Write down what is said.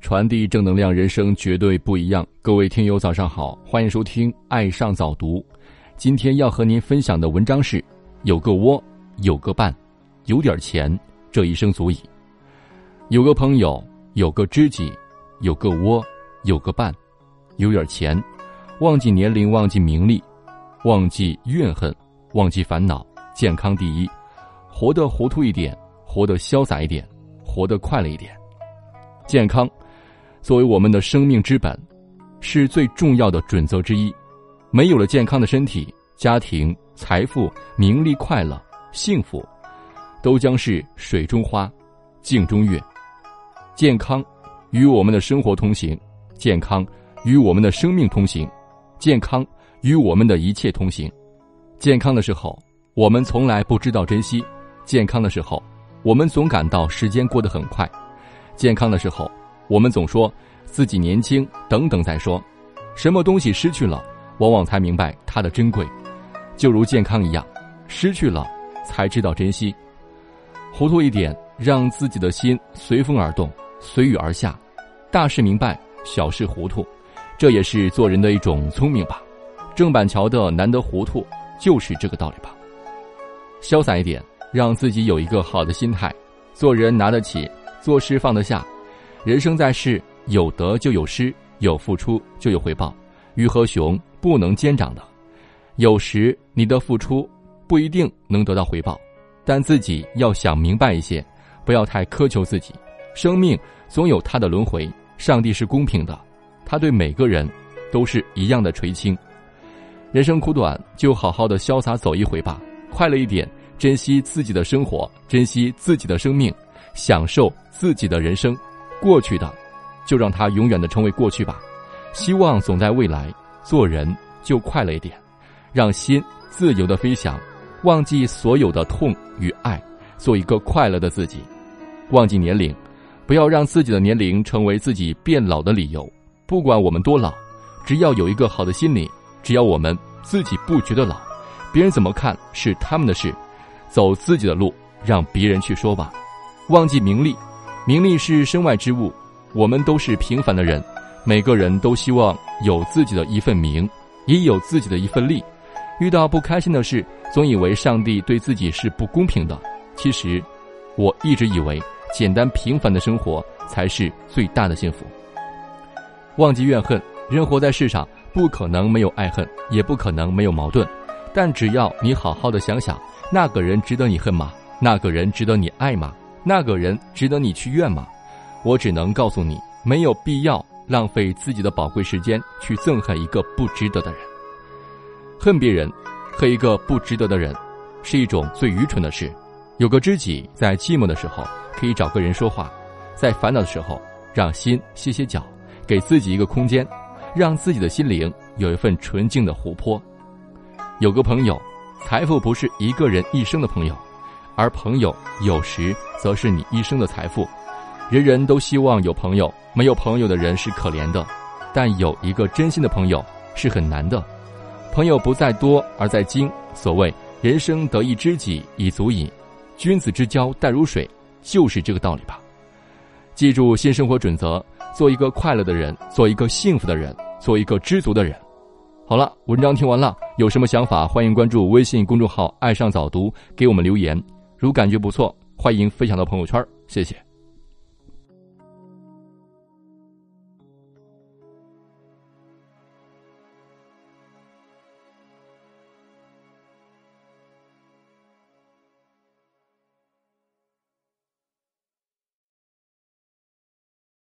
传递正能量，人生绝对不一样。各位听友，早上好，欢迎收听《爱上早读》。今天要和您分享的文章是：有个窝，有个伴，有点钱，这一生足矣。有个朋友，有个知己，有个窝，有个伴，有点钱，忘记年龄，忘记名利，忘记怨恨，忘记烦恼，健康第一，活得糊涂一点，活得潇洒一点，活得快乐一点，健康。作为我们的生命之本，是最重要的准则之一。没有了健康的身体，家庭、财富、名利、快乐、幸福，都将是水中花，镜中月。健康与我们的生活同行，健康与我们的生命同行，健康与我们的一切同行。健康的时候，我们从来不知道珍惜；健康的时候，我们总感到时间过得很快；健康的时候。我们总说自己年轻，等等再说。什么东西失去了，往往才明白它的珍贵。就如健康一样，失去了才知道珍惜。糊涂一点，让自己的心随风而动，随雨而下。大事明白，小事糊涂，这也是做人的一种聪明吧。郑板桥的“难得糊涂”就是这个道理吧。潇洒一点，让自己有一个好的心态，做人拿得起，做事放得下。人生在世，有得就有失，有付出就有回报。鱼和熊不能兼长的，有时你的付出不一定能得到回报，但自己要想明白一些，不要太苛求自己。生命总有它的轮回，上帝是公平的，他对每个人都是一样的垂青。人生苦短，就好好的潇洒走一回吧，快乐一点，珍惜自己的生活，珍惜自己的生命，享受自己的人生。过去的，就让它永远的成为过去吧。希望总在未来。做人就快乐一点，让心自由的飞翔，忘记所有的痛与爱，做一个快乐的自己。忘记年龄，不要让自己的年龄成为自己变老的理由。不管我们多老，只要有一个好的心理，只要我们自己不觉得老，别人怎么看是他们的事。走自己的路，让别人去说吧。忘记名利。名利是身外之物，我们都是平凡的人，每个人都希望有自己的一份名，也有自己的一份利。遇到不开心的事，总以为上帝对自己是不公平的。其实，我一直以为简单平凡的生活才是最大的幸福。忘记怨恨，人活在世上不可能没有爱恨，也不可能没有矛盾。但只要你好好的想想，那个人值得你恨吗？那个人值得你爱吗？那个人值得你去怨吗？我只能告诉你，没有必要浪费自己的宝贵时间去憎恨一个不值得的人。恨别人，恨一个不值得的人，是一种最愚蠢的事。有个知己，在寂寞的时候可以找个人说话，在烦恼的时候让心歇歇脚，给自己一个空间，让自己的心灵有一份纯净的湖泊。有个朋友，财富不是一个人一生的朋友。而朋友有时则是你一生的财富。人人都希望有朋友，没有朋友的人是可怜的。但有一个真心的朋友是很难的。朋友不在多而在精。所谓人生得一知己已足矣，君子之交淡如水，就是这个道理吧。记住新生活准则：做一个快乐的人，做一个幸福的人，做一个知足的人。好了，文章听完了，有什么想法，欢迎关注微信公众号“爱上早读”，给我们留言。如感觉不错，欢迎分享到朋友圈，谢谢。